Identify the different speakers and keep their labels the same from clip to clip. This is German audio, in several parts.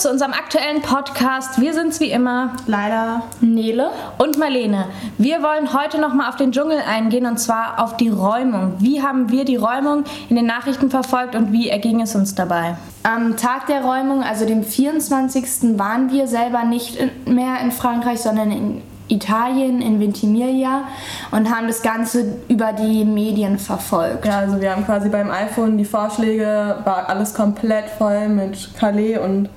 Speaker 1: zu unserem aktuellen Podcast. Wir sind's wie immer.
Speaker 2: Leider.
Speaker 1: Nele. Und Marlene. Wir wollen heute nochmal auf den Dschungel eingehen und zwar auf die Räumung. Wie haben wir die Räumung in den Nachrichten verfolgt und wie erging es uns dabei?
Speaker 2: Am Tag der Räumung, also dem 24. waren wir selber nicht mehr in Frankreich, sondern in Italien, in Ventimiglia und haben das Ganze über die Medien verfolgt.
Speaker 3: Ja, also wir haben quasi beim iPhone die Vorschläge, war alles komplett voll mit Calais und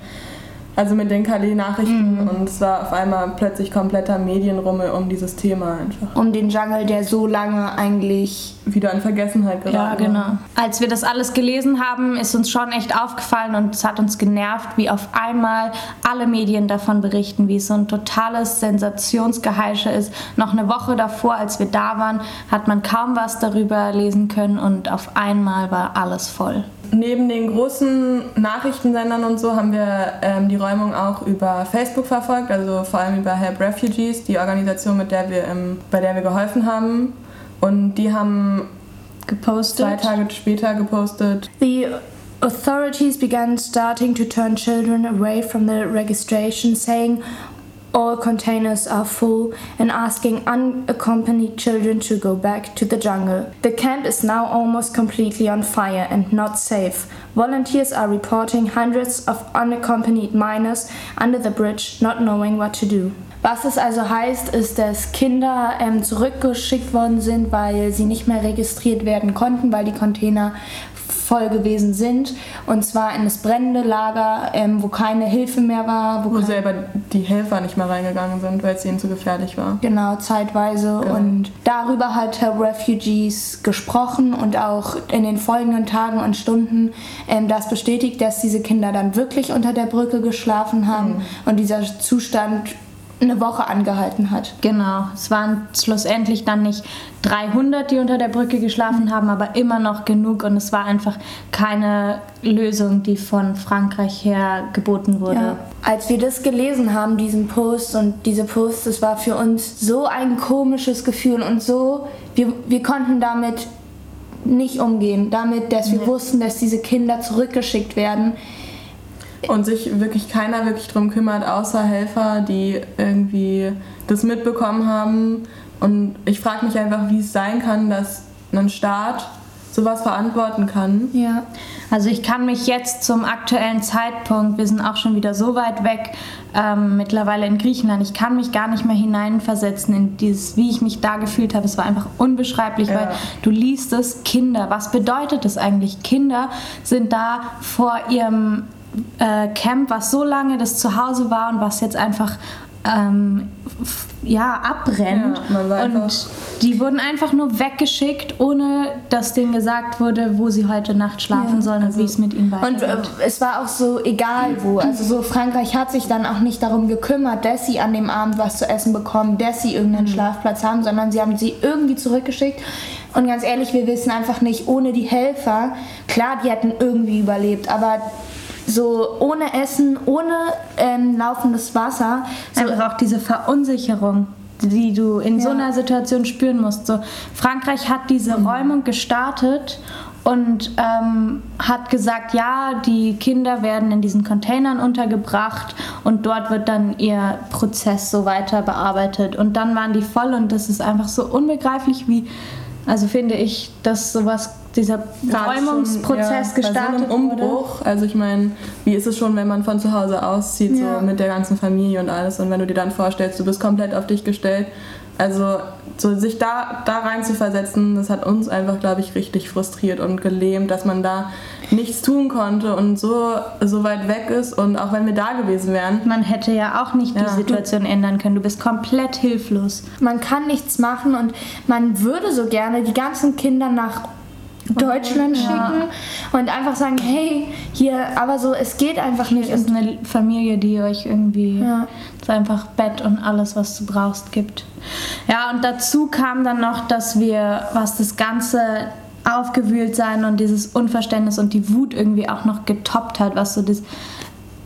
Speaker 3: also mit den Calais-Nachrichten mhm. und es war auf einmal plötzlich kompletter Medienrummel um dieses Thema einfach.
Speaker 2: Um den Jungle, der so lange eigentlich
Speaker 3: wieder in Vergessenheit geraten
Speaker 1: Ja, genau. Als wir das alles gelesen haben, ist uns schon echt aufgefallen und es hat uns genervt, wie auf einmal alle Medien davon berichten, wie es so ein totales Sensationsgeheische ist. Noch eine Woche davor, als wir da waren, hat man kaum was darüber lesen können und auf einmal war alles voll.
Speaker 3: Neben den großen Nachrichtensendern und so haben wir ähm, die Räumung auch über Facebook verfolgt, also vor allem über Help Refugees, die Organisation, mit der wir im, bei der wir geholfen haben. Und die haben gepostet. zwei Tage später gepostet.
Speaker 2: The authorities began starting to turn children away from the registration, saying all containers are full and asking unaccompanied children to go back to the jungle. The camp is now almost completely on fire and not safe. Volunteers are reporting hundreds of unaccompanied minors under the bridge, not knowing what to do. Was es also heißt, ist, dass Kinder ähm, zurückgeschickt worden sind, weil sie nicht mehr registriert werden konnten, weil die Container voll gewesen sind. Und zwar in das brennende Lager, ähm, wo keine Hilfe mehr war.
Speaker 3: Wo, wo selber die Helfer nicht mehr reingegangen sind, weil es ihnen zu gefährlich war.
Speaker 2: Genau, zeitweise. Genau. Und darüber hat Help Refugees gesprochen und auch in den folgenden Tagen und Stunden ähm, das bestätigt, dass diese Kinder dann wirklich unter der Brücke geschlafen haben mhm. und dieser Zustand eine Woche angehalten hat.
Speaker 1: Genau, es waren schlussendlich dann nicht 300, die unter der Brücke geschlafen haben, aber immer noch genug und es war einfach keine Lösung, die von Frankreich her geboten wurde. Ja.
Speaker 2: Als wir das gelesen haben, diesen Post und diese Post, das war für uns so ein komisches Gefühl und so, wir, wir konnten damit nicht umgehen, damit, dass wir nee. wussten, dass diese Kinder zurückgeschickt werden
Speaker 3: und sich wirklich keiner wirklich drum kümmert, außer Helfer, die irgendwie das mitbekommen haben. Und ich frage mich einfach, wie es sein kann, dass ein Staat sowas verantworten kann.
Speaker 1: Ja, also ich kann mich jetzt zum aktuellen Zeitpunkt, wir sind auch schon wieder so weit weg, ähm, mittlerweile in Griechenland, ich kann mich gar nicht mehr hineinversetzen in dieses, wie ich mich da gefühlt habe. Es war einfach unbeschreiblich, ja. weil du liest es, Kinder, was bedeutet das eigentlich? Kinder sind da vor ihrem äh, Camp, was so lange das Zuhause war und was jetzt einfach ähm, ja, abbrennt. Ja, und die wurden einfach nur weggeschickt, ohne dass denen gesagt wurde, wo sie heute Nacht schlafen ja, sollen also und wie es mit ihnen weitergeht.
Speaker 2: Und äh, es war auch so egal wo. Also so Frankreich hat sich dann auch nicht darum gekümmert, dass sie an dem Abend was zu essen bekommen, dass sie irgendeinen mhm. Schlafplatz haben, sondern sie haben sie irgendwie zurückgeschickt. Und ganz ehrlich, wir wissen einfach nicht, ohne die Helfer, klar, die hätten irgendwie überlebt, aber so ohne Essen, ohne ähm, laufendes Wasser.
Speaker 1: So Einfach auch diese Verunsicherung die du in ja. so einer Situation spüren musst. So, Frankreich hat diese mhm. Räumung gestartet und ähm, hat gesagt, ja, die Kinder werden in diesen Containern untergebracht und dort wird dann ihr Prozess so weiter bearbeitet. Und dann waren die voll und das ist einfach so unbegreiflich, wie, also finde ich, dass sowas dieser Räumungsprozess ja, gestartet
Speaker 3: bei so einem Umbruch. Wurde. Also ich meine, wie ist es schon, wenn man von zu Hause auszieht, ja. so mit der ganzen Familie und alles und wenn du dir dann vorstellst, du bist komplett auf dich gestellt. Also so sich da, da rein zu versetzen, das hat uns einfach, glaube ich, richtig frustriert und gelähmt, dass man da nichts tun konnte und so, so weit weg ist und auch wenn wir da gewesen wären.
Speaker 1: Man hätte ja auch nicht ja. die Situation ändern können. Du bist komplett hilflos.
Speaker 2: Man kann nichts machen und man würde so gerne die ganzen Kinder nach Deutschland schicken ja. Und einfach sagen, hey, hier, aber so, es geht einfach nicht.
Speaker 1: Es ist eine Familie, die euch irgendwie ja. einfach Bett und alles, was du brauchst, gibt. Ja, und dazu kam dann noch, dass wir, was das ganze aufgewühlt sein und dieses Unverständnis und die Wut irgendwie auch noch getoppt hat, was so das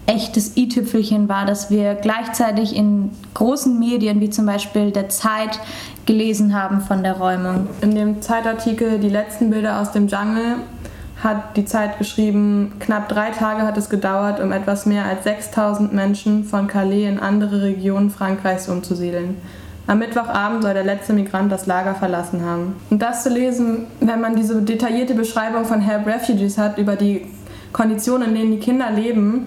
Speaker 1: echtes i-Tüpfelchen war, dass wir gleichzeitig in großen Medien wie zum Beispiel der Zeit gelesen haben von der Räumung.
Speaker 3: In dem Zeitartikel Die letzten Bilder aus dem Jungle hat die Zeit geschrieben, knapp drei Tage hat es gedauert, um etwas mehr als 6000 Menschen von Calais in andere Regionen Frankreichs umzusiedeln. Am Mittwochabend soll der letzte Migrant das Lager verlassen haben. Und das zu lesen, wenn man diese detaillierte Beschreibung von Help Refugees hat über die Konditionen, in denen die Kinder leben,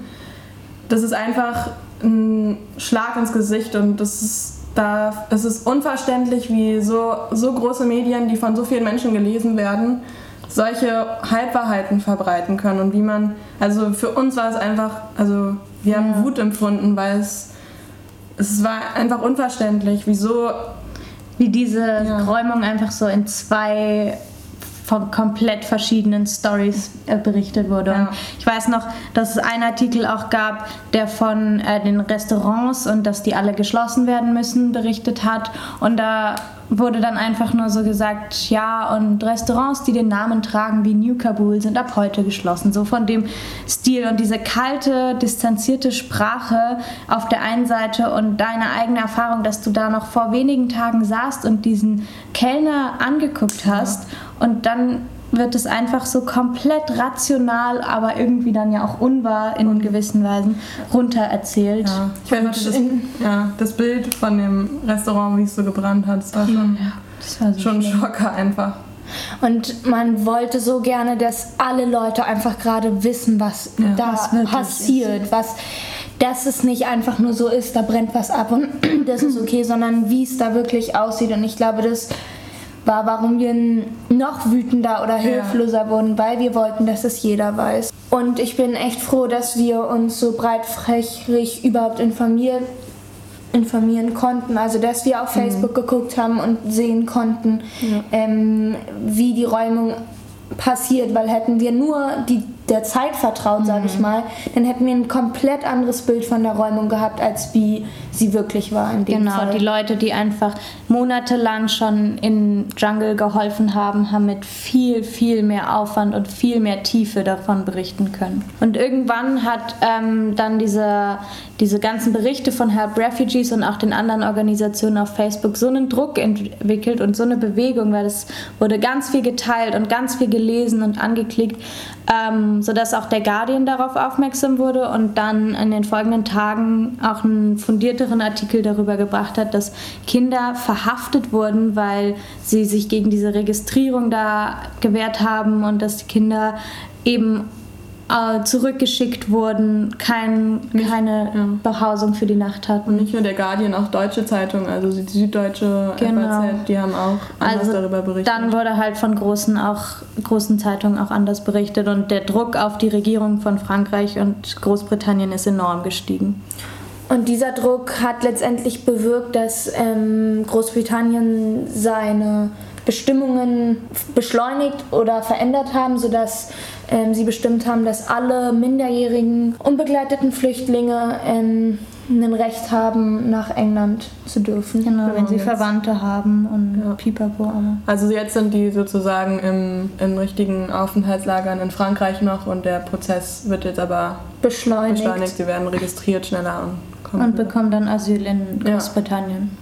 Speaker 3: das ist einfach ein Schlag ins Gesicht und das ist, da, es ist unverständlich, wie so, so große Medien, die von so vielen Menschen gelesen werden, solche Halbwahrheiten verbreiten können und wie man, also für uns war es einfach, also wir haben ja. Wut empfunden, weil es es war einfach unverständlich, wieso.
Speaker 1: Wie diese ja. Räumung einfach so in zwei von komplett verschiedenen Stories äh, berichtet wurde. Ja. Ich weiß noch, dass es einen Artikel auch gab, der von äh, den Restaurants und dass die alle geschlossen werden müssen berichtet hat. Und da wurde dann einfach nur so gesagt, ja, und Restaurants, die den Namen tragen wie New Kabul, sind ab heute geschlossen. So von dem Stil und diese kalte, distanzierte Sprache auf der einen Seite und deine eigene Erfahrung, dass du da noch vor wenigen Tagen saßt und diesen Kellner angeguckt hast ja. und dann wird es einfach so komplett rational, aber irgendwie dann ja auch unwahr in gewissen Weisen runtererzählt.
Speaker 3: Ja. Ich weiß nicht, das, ja, das Bild von dem Restaurant, wie es so gebrannt hat, das war schon, ja, das war so schon ein Schocker einfach.
Speaker 2: Und man wollte so gerne, dass alle Leute einfach gerade wissen, was ja, da was passiert, ist. was dass es nicht einfach nur so ist, da brennt was ab und das ist okay, sondern wie es da wirklich aussieht. Und ich glaube, das war, warum wir noch wütender oder hilfloser ja. wurden, weil wir wollten, dass es jeder weiß. Und ich bin echt froh, dass wir uns so breitflächig überhaupt informiert, informieren konnten. Also, dass wir auf mhm. Facebook geguckt haben und sehen konnten, ja. ähm, wie die Räumung passiert, weil hätten wir nur die der Zeit vertraut, sage ich mhm. mal, dann hätten wir ein komplett anderes Bild von der Räumung gehabt, als wie sie wirklich war in dem
Speaker 1: genau, Fall. Die Leute, die einfach monatelang schon in Jungle geholfen haben, haben mit viel, viel mehr Aufwand und viel mehr Tiefe davon berichten können. Und irgendwann hat ähm, dann diese, diese ganzen Berichte von Help Refugees und auch den anderen Organisationen auf Facebook so einen Druck entwickelt und so eine Bewegung, weil es wurde ganz viel geteilt und ganz viel gelesen und angeklickt, ähm, sodass auch der Guardian darauf aufmerksam wurde und dann in den folgenden Tagen auch einen fundierteren Artikel darüber gebracht hat, dass Kinder verhaftet wurden, weil sie sich gegen diese Registrierung da gewehrt haben und dass die Kinder eben äh, zurückgeschickt wurden, kein, keine ja. Behausung für die Nacht hatten.
Speaker 3: Nicht nur der Guardian, auch deutsche Zeitungen, also die Süddeutsche, genau. FAZ, die haben auch anders also darüber berichtet.
Speaker 1: Dann wurde halt von großen, auch, großen Zeitungen auch anders berichtet und der Druck auf die Regierung von Frankreich und Großbritannien ist enorm gestiegen.
Speaker 2: Und dieser Druck hat letztendlich bewirkt, dass ähm, Großbritannien seine Bestimmungen beschleunigt oder verändert haben, sodass ähm, sie bestimmt haben, dass alle minderjährigen unbegleiteten Flüchtlinge ähm, ein Recht haben, nach England zu dürfen.
Speaker 1: Genau, wenn sie Verwandte haben und ja. Pipapo.
Speaker 3: Also jetzt sind die sozusagen im, in richtigen Aufenthaltslagern in Frankreich noch und der Prozess wird jetzt aber beschleunigt. beschleunigt. Sie werden registriert schneller
Speaker 1: und, kommen und bekommen dann Asyl in Großbritannien. Ja.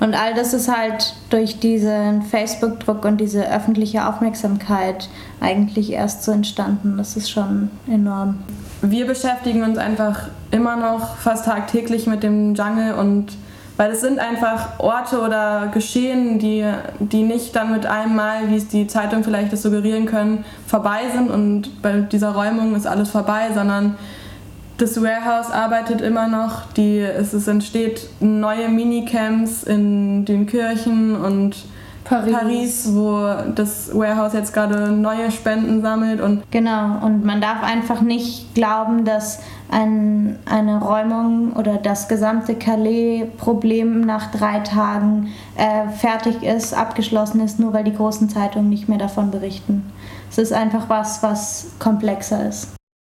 Speaker 1: Und all das ist halt durch diesen Facebook-Druck und diese öffentliche Aufmerksamkeit eigentlich erst so entstanden. Das ist schon enorm.
Speaker 3: Wir beschäftigen uns einfach immer noch fast tagtäglich mit dem Jungle und weil es sind einfach Orte oder Geschehen, die, die nicht dann mit einem Mal, wie es die Zeitung vielleicht das suggerieren können, vorbei sind und bei dieser Räumung ist alles vorbei, sondern das Warehouse arbeitet immer noch. Die, es, es entsteht neue Minicamps in den Kirchen und Paris. Paris. wo das Warehouse jetzt gerade neue Spenden sammelt. Und
Speaker 1: genau, und man darf einfach nicht glauben, dass ein, eine Räumung oder das gesamte Calais-Problem nach drei Tagen äh, fertig ist, abgeschlossen ist, nur weil die großen Zeitungen nicht mehr davon berichten. Es ist einfach was, was komplexer ist.